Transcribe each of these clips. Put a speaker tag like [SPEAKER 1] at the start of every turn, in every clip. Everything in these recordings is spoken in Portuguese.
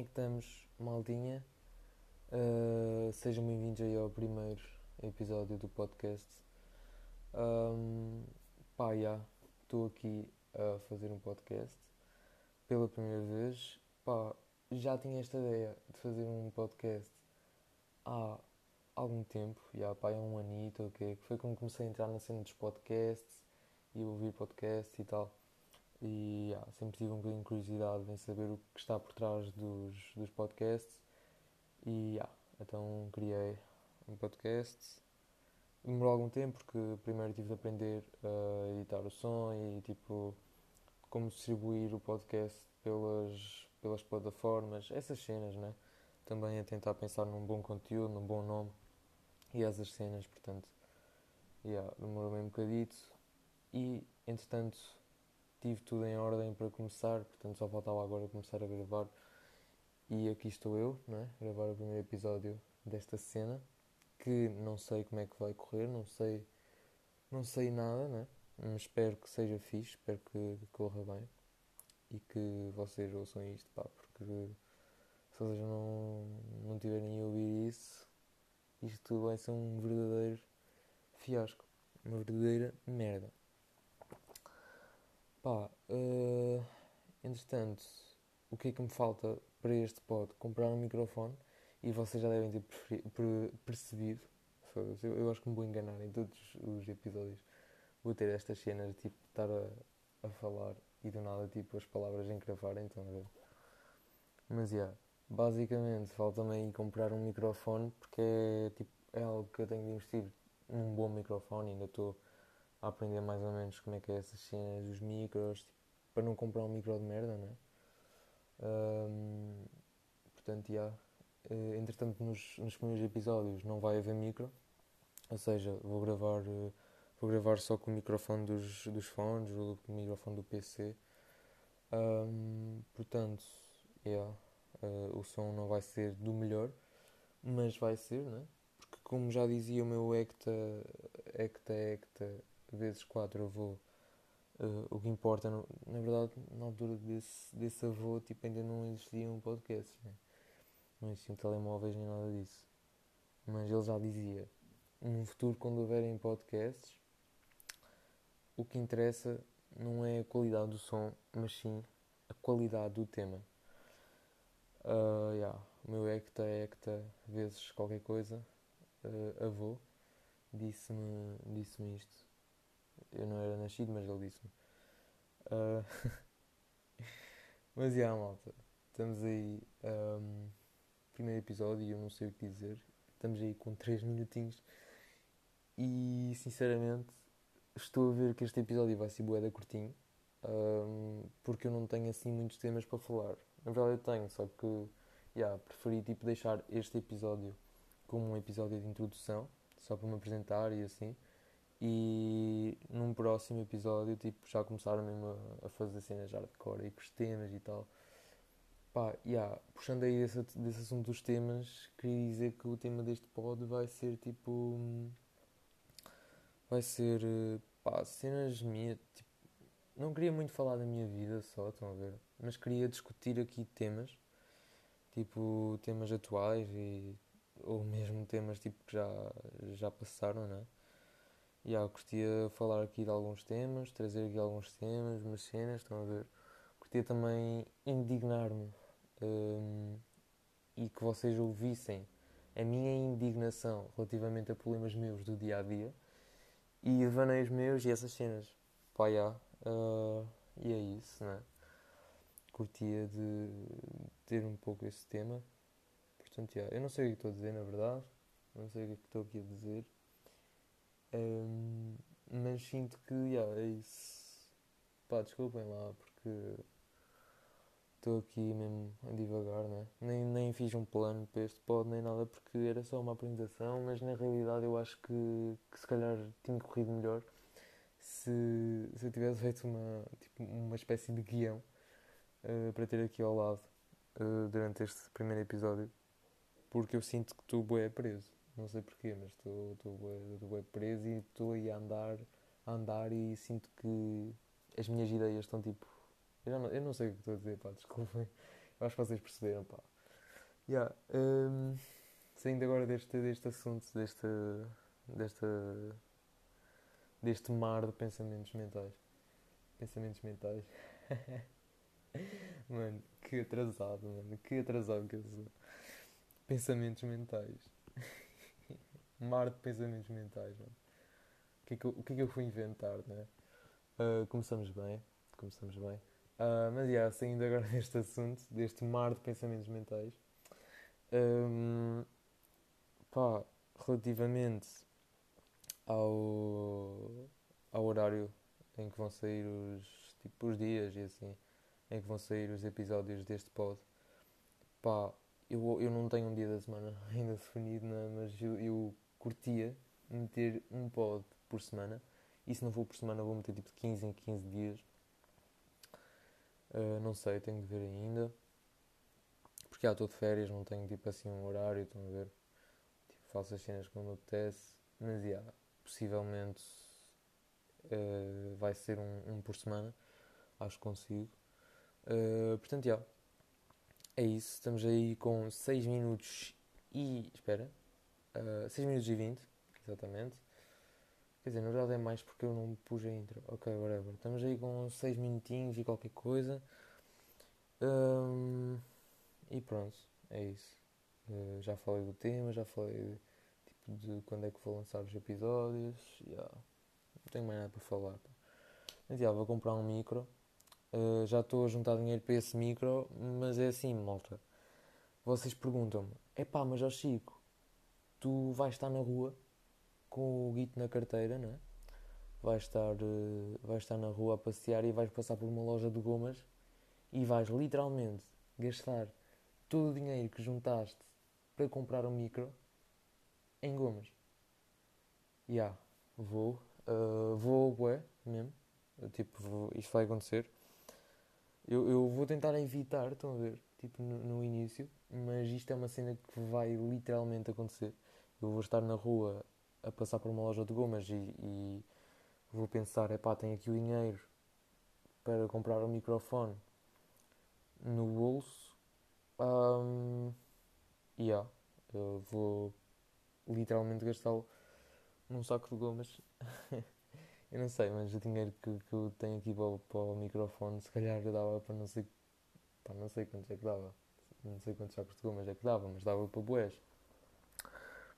[SPEAKER 1] é que estamos, maldinha? Uh, sejam bem-vindos aí ao primeiro episódio do podcast. Um, pá, já, estou aqui a fazer um podcast pela primeira vez. Pá, já tinha esta ideia de fazer um podcast há algum tempo, já, pá, há um anito, ok? Que foi quando comecei a entrar na cena dos podcasts e ouvir podcasts e tal. E sempre tive um bocadinho de curiosidade em saber o que está por trás dos, dos podcasts. E yeah, então criei um podcast. Demorou algum tempo porque primeiro tive de aprender a editar o som e tipo como distribuir o podcast pelas, pelas plataformas, essas cenas, né? Também a tentar pensar num bom conteúdo, num bom nome e essas cenas, portanto, yeah, demorou bem um bocadito. E entretanto tive tudo em ordem para começar, portanto só faltava agora começar a gravar. E aqui estou eu, não é? gravar o primeiro episódio desta cena, que não sei como é que vai correr, não sei, não sei nada, né? Mas espero que seja fixe, espero que, que corra bem e que vocês ouçam isto, pá, porque se vocês não, não tiverem a ouvir isso, isto vai ser um verdadeiro fiasco, uma verdadeira merda. Pá, uh, entretanto, o que é que me falta para este pod? Comprar um microfone e vocês já devem ter percebido. Eu, eu acho que me vou enganar em todos os episódios. Vou ter estas cenas tipo estar a, a falar e do nada tipo as palavras encravarem, então ver. Mas já, yeah, basicamente falta-me aí comprar um microfone porque é, tipo, é algo que eu tenho de investir num bom microfone, ainda estou a aprender mais ou menos como é que é essas cenas dos micros, tipo, para não comprar um micro de merda, né? Um, portanto, já. Yeah. Entretanto, nos, nos primeiros episódios não vai haver micro, ou seja, vou gravar, vou gravar só com o microfone dos, dos fones ou com o microfone do PC. Um, portanto, yeah, uh, o som não vai ser do melhor, mas vai ser, né? Porque, como já dizia o meu Ecta, Ecta, Ecta vezes 4 avô, uh, o que importa, no, na verdade, na altura desse, desse avô, tipo, ainda não existiam podcasts, né? não existiam telemóveis nem nada disso. Mas ele já dizia, no futuro, quando houverem podcasts, o que interessa não é a qualidade do som, mas sim a qualidade do tema. Uh, yeah, o meu Hecta Hecta vezes qualquer coisa, uh, avô, disse-me disse isto. Eu não era nascido, mas ele disse-me. Uh... mas, yeah, malta. Estamos aí. Um... Primeiro episódio e eu não sei o que dizer. Estamos aí com 3 minutinhos. E, sinceramente, estou a ver que este episódio vai ser boeda curtinho. Um... Porque eu não tenho assim muitos temas para falar. Na verdade, eu tenho, só que. Yeah, preferi tipo deixar este episódio como um episódio de introdução, só para me apresentar e assim e num próximo episódio tipo, já começaram mesmo a, a fazer cenas hardcore e com os temas e tal. Pá, yeah, puxando aí desse, desse assunto dos temas, queria dizer que o tema deste pod vai ser tipo. Vai ser. pá, cenas minhas. Tipo, não queria muito falar da minha vida só, estão a ver? Mas queria discutir aqui temas, tipo temas atuais e. ou mesmo temas tipo que já, já passaram, não é? Yeah, eu curtia falar aqui de alguns temas, trazer aqui alguns temas, umas cenas, estão a ver? Curtia também indignar-me um, e que vocês ouvissem a minha indignação relativamente a problemas meus do dia a dia e devaneios meus e essas cenas. Pá, yeah, uh, e é isso, né? Curtia de ter um pouco esse tema. Portanto, yeah, eu não sei o que estou a dizer, na verdade. Não sei o que é estou aqui a dizer. Um, mas sinto que, yeah, é isso. Pá, desculpem lá, porque estou aqui mesmo a divagar, né? Nem, nem fiz um plano para este pod nem nada, porque era só uma apresentação, mas na realidade eu acho que, que se calhar tinha corrido melhor se, se eu tivesse feito uma, tipo, uma espécie de guião uh, para ter aqui ao lado uh, durante este primeiro episódio, porque eu sinto que estou bué preso. Não sei porquê, mas estou bem preso e estou aí a andar, a andar e sinto que as minhas ideias estão tipo. Eu não, eu não sei o que estou a dizer, pá, desculpem. Eu acho que vocês perceberam, pá. Yeah, um, saindo agora deste, deste assunto, deste, desta, deste mar de pensamentos mentais. Pensamentos mentais. mano, que atrasado, mano. Que atrasado que eu sou. Pensamentos mentais. Mar de pensamentos mentais, mano. O que, é que eu, que é que eu fui inventar, né? Uh, começamos bem. Começamos bem. Uh, mas, yeah, saindo agora deste assunto, deste mar de pensamentos mentais. Um, pá, relativamente ao, ao horário em que vão sair os, tipo, os dias e assim, em que vão sair os episódios deste pod, pá, eu, eu não tenho um dia da semana ainda definido, né, mas eu, eu curtia meter um pod por semana. E se não for por semana, vou meter tipo de 15 em 15 dias. Uh, não sei, tenho de ver ainda. Porque já estou de férias, não tenho tipo assim um horário, estão a ver? Tipo, faço as cenas como me apetece. Mas já, possivelmente uh, vai ser um, um, por semana. Acho que consigo. Uh, portanto, já. É isso. Estamos aí com 6 minutos e. Espera. Uh, 6 minutos e 20, exatamente. Quer dizer, na verdade é mais porque eu não pus a intro. Ok, whatever. Estamos aí com 6 minutinhos e qualquer coisa. Um, e pronto, é isso. Uh, já falei do tema, já falei tipo, de quando é que vou lançar os episódios. Yeah. Não tenho mais nada para falar. Mas yeah, vou comprar um micro. Uh, já estou a juntar dinheiro para esse micro, mas é assim, malta. Vocês perguntam-me: é pá, mas ó Chico, tu vais estar na rua com o guito na carteira, não é? Vais estar, uh, vais estar na rua a passear e vais passar por uma loja de gomas e vais literalmente gastar todo o dinheiro que juntaste para comprar um micro em gomas. Já, yeah, vou. Uh, vou, ué, mesmo. Tipo, vou, isto vai acontecer. Eu, eu vou tentar evitar, estão a ver? Tipo, no, no, início. Mas isto é uma cena que vai literalmente acontecer. Eu vou estar na rua a passar por uma loja de gomas e, e vou pensar: é pá, tenho aqui o dinheiro para comprar um microfone no bolso um, yeah, eu vou literalmente gastá-lo num saco de gomas. eu não sei, mas o dinheiro que, que eu tenho aqui para, para o microfone, se calhar dava para não sei, para não sei quantos é que dava. Não sei quantos sacos de gomas é que dava, mas dava para boés.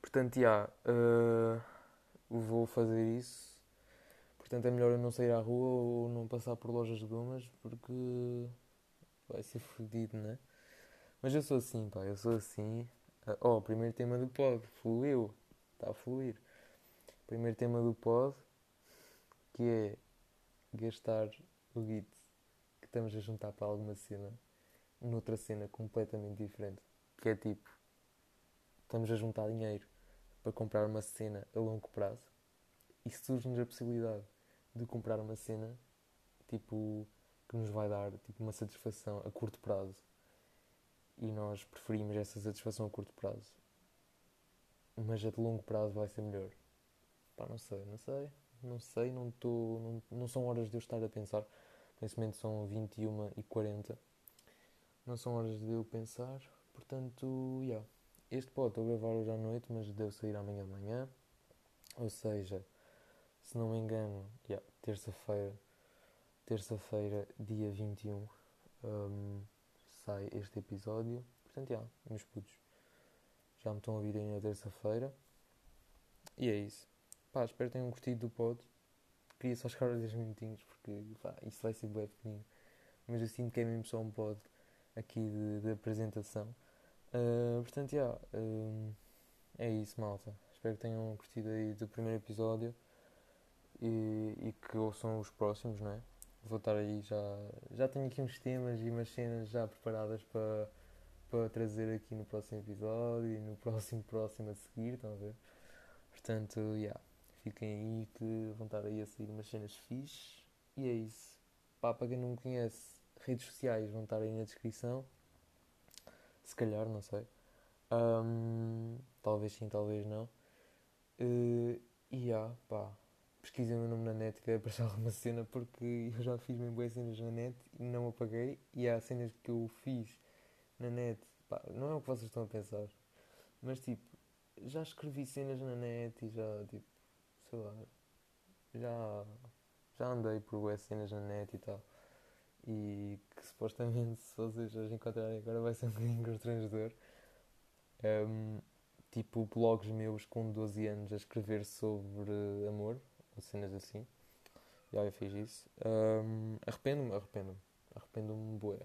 [SPEAKER 1] Portanto, já, yeah, uh, vou fazer isso. Portanto, é melhor eu não sair à rua ou não passar por lojas de gomas porque vai ser fodido, né? Mas eu sou assim, pá, eu sou assim. Oh, primeiro tema do pod, fluiu, está a fluir. Primeiro tema do pod, que é gastar o git que estamos a juntar para alguma cena, noutra cena completamente diferente. Que é tipo, estamos a juntar dinheiro para comprar uma cena a longo prazo e surge-nos a possibilidade de comprar uma cena tipo que nos vai dar tipo uma satisfação a curto prazo e nós preferimos essa satisfação a curto prazo. Mas a de longo prazo vai ser melhor. Pá, não sei, não sei, não sei, não, tô, não, não são horas de eu estar a pensar. Nesse momento são 21 e 40. Não são horas de eu pensar, portanto, yeah. Este pode estou a gravar hoje à noite, mas deve sair amanhã de manhã. Ou seja, se não me engano, yeah, terça-feira, terça-feira, dia 21. Um, sai este episódio. Portanto, já, meus putos, já me estão a ouvir aí na terça-feira. E é isso. Pá, espero que tenham curtido do pod. Queria só chegar a 10 minutinhos porque pá, isso vai ser bem pequenino. Mas eu sinto que é mesmo só um pod aqui de, de apresentação. Uh, portanto, uh, é isso, malta. Espero que tenham curtido aí do primeiro episódio e, e que ouçam os próximos, não é? vou estar aí já. Já tenho aqui uns temas e umas cenas já preparadas para, para trazer aqui no próximo episódio e no próximo próximo a seguir, estão a ver? Portanto. Yeah, fiquem aí que vão estar aí a sair umas cenas fixes. E é isso. Pá, para quem não me conhece, redes sociais vão estar aí na descrição. Se calhar, não sei. Um, talvez sim, talvez não. Uh, e yeah, pá, pesquisem o meu nome na net que é para alguma cena porque eu já fiz bem boas cenas na net e não apaguei e há cenas que eu fiz na net Pá, não é o que vocês estão a pensar. Mas tipo, já escrevi cenas na net e já, tipo, sei lá, já, já andei por web cenas na net e tal. E que supostamente, se vocês as encontrarem agora, vai ser um bocadinho constrangedor. Um, tipo, blogs meus com 12 anos a escrever sobre amor, ou cenas assim. Já eu fiz isso. Um, arrependo-me, arrependo-me. Arrependo-me, boé.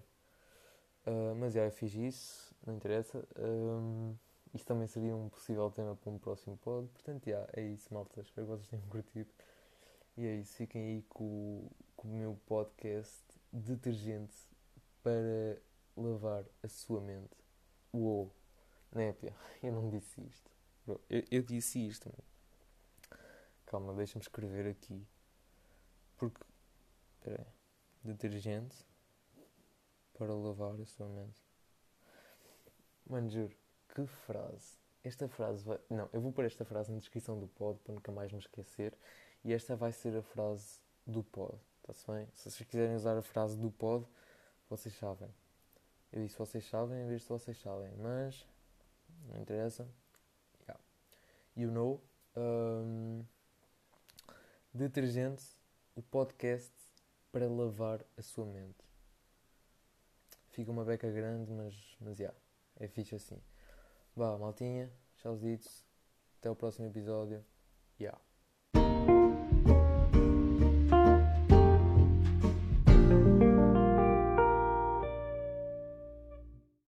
[SPEAKER 1] Uh, mas já eu fiz isso, não interessa. Um, isso também seria um possível tema para um próximo pod. Portanto, já, é isso, malta. Espero que vocês tenham curtido. E é isso. Fiquem aí com, com o meu podcast Detergente para lavar a sua mente. Uou! Népia, eu não disse isto. Eu, eu disse isto. Calma, deixa-me escrever aqui. Porque. Espera aí. Detergente para lavar a sua mente. Mano, juro, que frase. Esta frase vai. Não, eu vou pôr esta frase na descrição do pod para nunca mais me esquecer. E esta vai ser a frase do pod. Está-se bem? Se vocês quiserem usar a frase do pod, vocês sabem. Eu disse vocês sabem em vez de vocês sabem. Mas. Não interessa. Yeah. You know. Um, detergente, o podcast para lavar a sua mente. Fica uma beca grande, mas, mas yeah, é fixe assim. Vá, maltinha, tchauzitos, até o próximo episódio. Yeah.